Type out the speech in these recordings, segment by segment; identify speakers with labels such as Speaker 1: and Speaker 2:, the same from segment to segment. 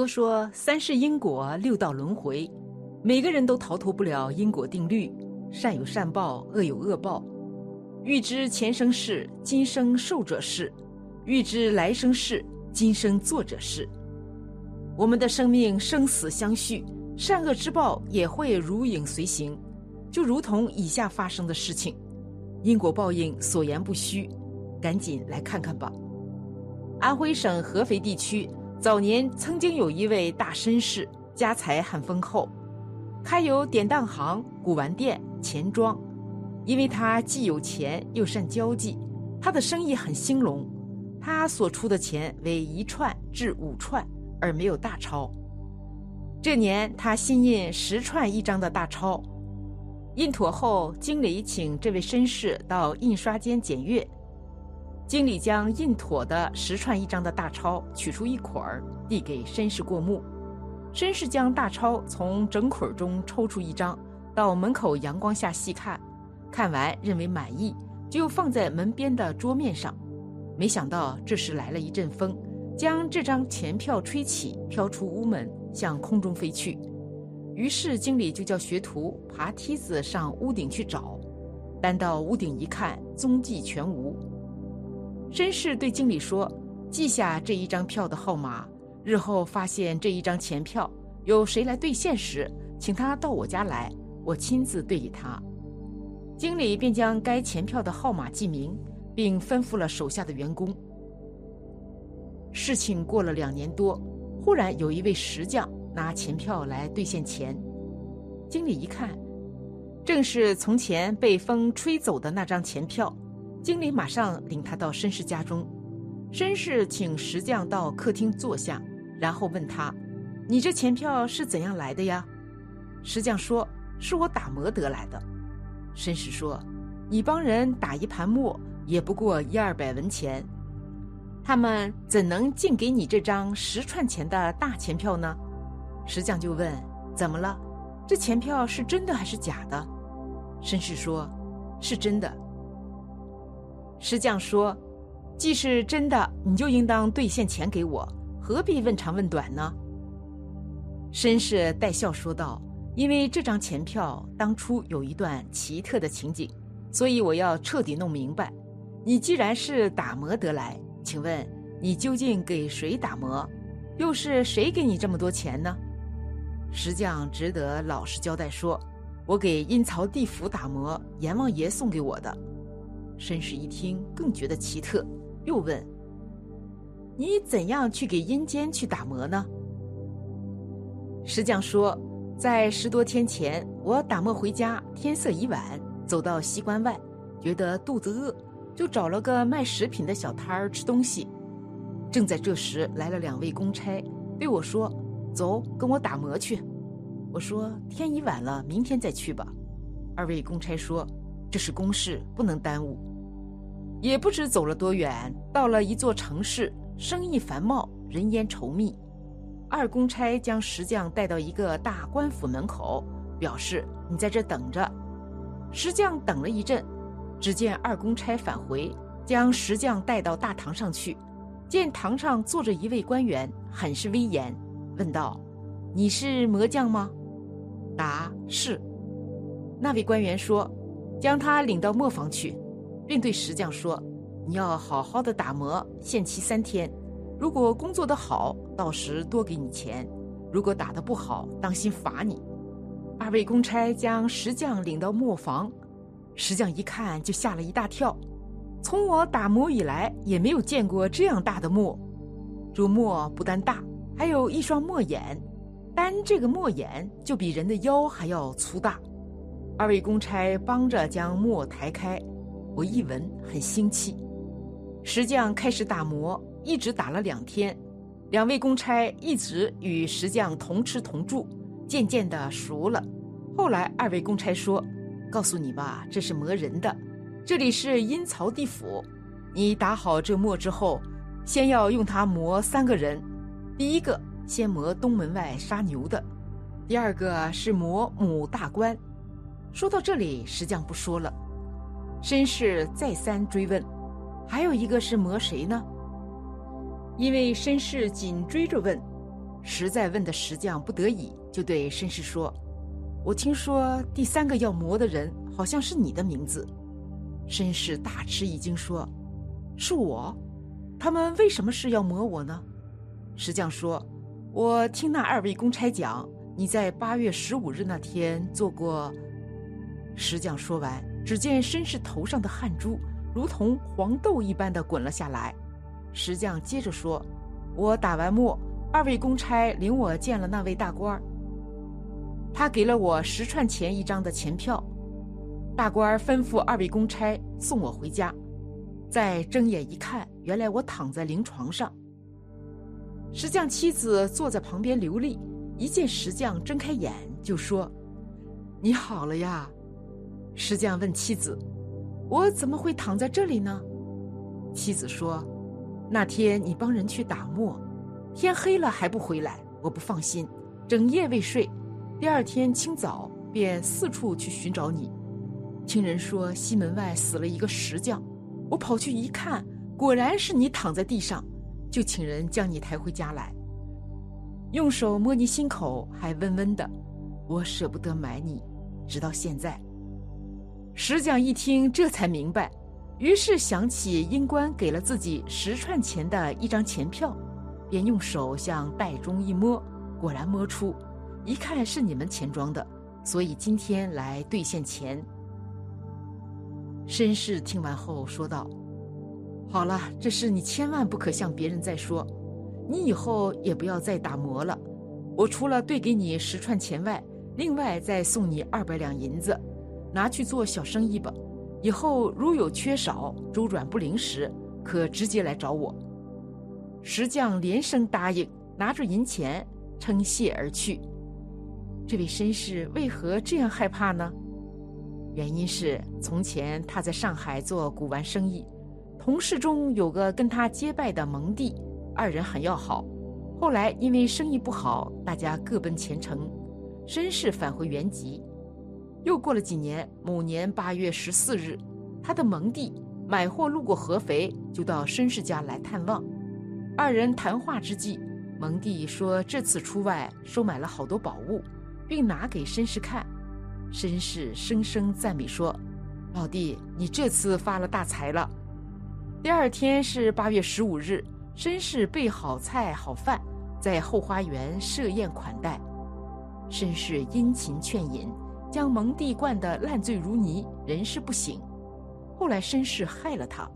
Speaker 1: 佛说三世因果，六道轮回，每个人都逃脱不了因果定律，善有善报，恶有恶报。欲知前生事，今生受者是；欲知来生事，今生做者是。我们的生命生死相续，善恶之报也会如影随形，就如同以下发生的事情，因果报应所言不虚，赶紧来看看吧。安徽省合肥地区。早年曾经有一位大绅士，家财很丰厚，开有典当行、古玩店、钱庄。因为他既有钱又善交际，他的生意很兴隆。他所出的钱为一串至五串，而没有大钞。这年他新印十串一张的大钞，印妥后，经理请这位绅士到印刷间检阅。经理将印妥的十串一张的大钞取出一捆儿，递给绅士过目。绅士将大钞从整捆中抽出一张，到门口阳光下细看，看完认为满意，就放在门边的桌面上。没想到这时来了一阵风，将这张钱票吹起，飘出屋门，向空中飞去。于是经理就叫学徒爬梯子上屋顶去找，但到屋顶一看，踪迹全无。绅士对经理说：“记下这一张票的号码，日后发现这一张钱票有谁来兑现时，请他到我家来，我亲自兑给他。”经理便将该钱票的号码记明，并吩咐了手下的员工。事情过了两年多，忽然有一位石匠拿钱票来兑现钱，经理一看，正是从前被风吹走的那张钱票。经理马上领他到绅士家中，绅士请石匠到客厅坐下，然后问他：“你这钱票是怎样来的呀？”石匠说：“是我打磨得来的。”绅士说：“你帮人打一盘磨，也不过一二百文钱，他们怎能尽给你这张十串钱的大钱票呢？”石匠就问：“怎么了？这钱票是真的还是假的？”绅士说：“是真的。”石匠说：“既是真的，你就应当兑现钱给我，何必问长问短呢？”绅士带笑说道：“因为这张钱票当初有一段奇特的情景，所以我要彻底弄明白。你既然是打磨得来，请问你究竟给谁打磨？又是谁给你这么多钱呢？”石匠只得老实交代说：“我给阴曹地府打磨，阎王爷送给我的。”绅士一听，更觉得奇特，又问：“你怎样去给阴间去打磨呢？”石匠说：“在十多天前，我打磨回家，天色已晚，走到西关外，觉得肚子饿，就找了个卖食品的小摊儿吃东西。正在这时，来了两位公差，对我说：‘走，跟我打磨去。’我说：‘天已晚了，明天再去吧。’二位公差说：‘这是公事，不能耽误。’”也不知走了多远，到了一座城市，生意繁茂，人烟稠密。二公差将石匠带到一个大官府门口，表示：“你在这等着。”石匠等了一阵，只见二公差返回，将石匠带到大堂上去，见堂上坐着一位官员，很是威严，问道：“你是磨匠吗？”答：“是。”那位官员说：“将他领到磨坊去。”并对石匠说：“你要好好的打磨，限期三天。如果工作的好，到时多给你钱；如果打的不好，当心罚你。”二位公差将石匠领到磨坊，石匠一看就吓了一大跳。从我打磨以来，也没有见过这样大的磨。这磨不但大，还有一双磨眼，单这个磨眼就比人的腰还要粗大。二位公差帮着将磨抬开。我一闻很腥气，石匠开始打磨，一直打了两天。两位公差一直与石匠同吃同住，渐渐的熟了。后来二位公差说：“告诉你吧，这是磨人的，这里是阴曹地府。你打好这磨之后，先要用它磨三个人。第一个先磨东门外杀牛的，第二个是磨母大官。”说到这里，石匠不说了。绅士再三追问：“还有一个是磨谁呢？”因为绅士紧追着问，实在问的石匠不得已，就对绅士说：“我听说第三个要磨的人好像是你的名字。”绅士大吃一惊，说：“是我？他们为什么是要磨我呢？”石匠说：“我听那二位公差讲，你在八月十五日那天做过。”石匠说完，只见绅士头上的汗珠如同黄豆一般的滚了下来。石匠接着说：“我打完磨，二位公差领我见了那位大官儿，他给了我十串钱一张的钱票。大官儿吩咐二位公差送我回家。再睁眼一看，原来我躺在灵床上。石匠妻子坐在旁边流泪，一见石匠睁开眼，就说：‘你好了呀。’石匠问妻子：‘我怎么会躺在这里呢？’妻子说。”那天你帮人去打磨，天黑了还不回来，我不放心，整夜未睡。第二天清早便四处去寻找你。听人说西门外死了一个石匠，我跑去一看，果然是你躺在地上，就请人将你抬回家来，用手摸你心口，还温温的。我舍不得埋你，直到现在。石匠一听，这才明白。于是想起英官给了自己十串钱的一张钱票，便用手向袋中一摸，果然摸出，一看是你们钱庄的，所以今天来兑现钱。绅士听完后说道：“好了，这事你千万不可向别人再说，你以后也不要再打磨了。我除了兑给你十串钱外，另外再送你二百两银子，拿去做小生意吧。”以后如有缺少、周转不灵时，可直接来找我。石匠连声答应，拿着银钱称谢而去。这位绅士为何这样害怕呢？原因是从前他在上海做古玩生意，同事中有个跟他结拜的蒙弟，二人很要好。后来因为生意不好，大家各奔前程，绅士返回原籍。又过了几年，某年八月十四日，他的蒙弟买货路过合肥，就到绅士家来探望。二人谈话之际，蒙弟说这次出外收买了好多宝物，并拿给绅士看。绅士声声赞美说：“老弟，你这次发了大财了。”第二天是八月十五日，绅士备好菜好饭，在后花园设宴款待。绅士殷勤劝饮。将蒙蒂灌得烂醉如泥，人事不省。后来绅士害了他，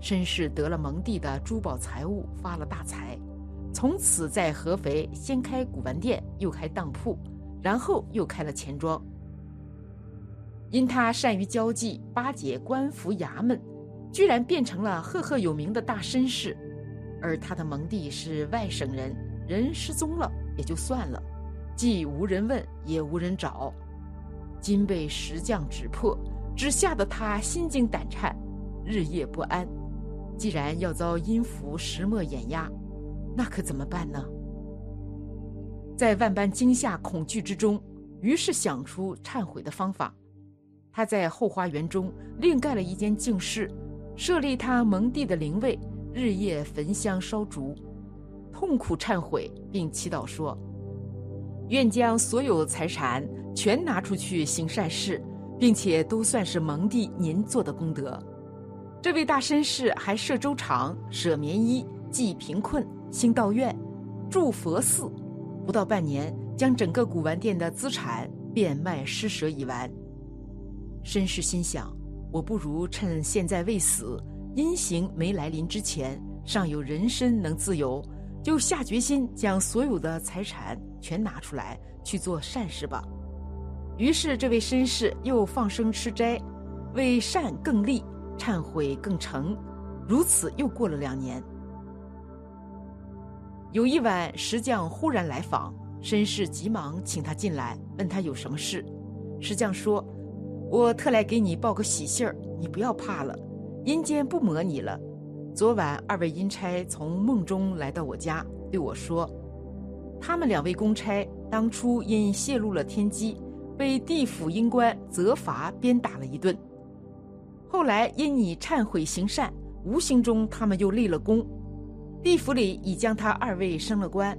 Speaker 1: 绅士得了蒙蒂的珠宝财物，发了大财。从此在合肥先开古玩店，又开当铺，然后又开了钱庄。因他善于交际，巴结官府衙门，居然变成了赫赫有名的大绅士。而他的蒙蒂是外省人，人失踪了也就算了，既无人问，也无人找。今被石匠指破，只吓得他心惊胆颤，日夜不安。既然要遭阴符石墨碾压，那可怎么办呢？在万般惊吓恐惧之中，于是想出忏悔的方法。他在后花园中另盖了一间净室，设立他蒙地的灵位，日夜焚香烧烛，痛苦忏悔，并祈祷说。愿将所有财产全拿出去行善事，并且都算是蒙弟您做的功德。这位大绅士还设粥厂、舍棉衣、济贫困、兴道院、筑佛寺，不到半年，将整个古玩店的资产变卖施舍已完。绅士心想：我不如趁现在未死，阴行没来临之前，尚有人身能自由。就下决心将所有的财产全拿出来去做善事吧。于是，这位绅士又放生吃斋，为善更利，忏悔更诚。如此又过了两年。有一晚，石匠忽然来访，绅士急忙请他进来，问他有什么事。石匠说：“我特来给你报个喜信儿，你不要怕了，阴间不磨你了。”昨晚，二位阴差从梦中来到我家，对我说：“他们两位公差当初因泄露了天机，被地府阴官责罚鞭打了一顿。后来因你忏悔行善，无形中他们又立了功，地府里已将他二位升了官。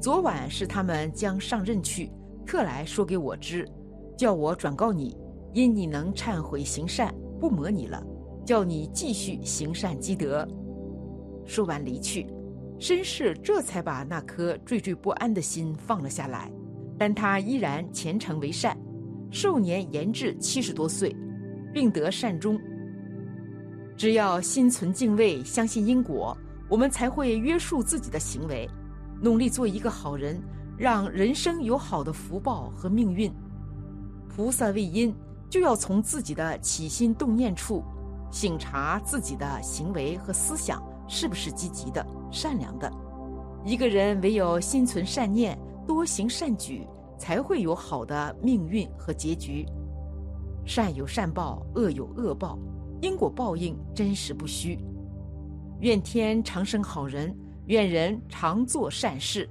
Speaker 1: 昨晚是他们将上任去，特来说给我知，叫我转告你，因你能忏悔行善，不磨你了，叫你继续行善积德。说完离去，绅士这才把那颗惴惴不安的心放了下来，但他依然虔诚为善，寿年延至七十多岁，并得善终。只要心存敬畏，相信因果，我们才会约束自己的行为。努力做一个好人，让人生有好的福报和命运。菩萨为因，就要从自己的起心动念处，醒察自己的行为和思想是不是积极的、善良的。一个人唯有心存善念，多行善举，才会有好的命运和结局。善有善报，恶有恶报，因果报应真实不虚。愿天长生好人。愿人常做善事。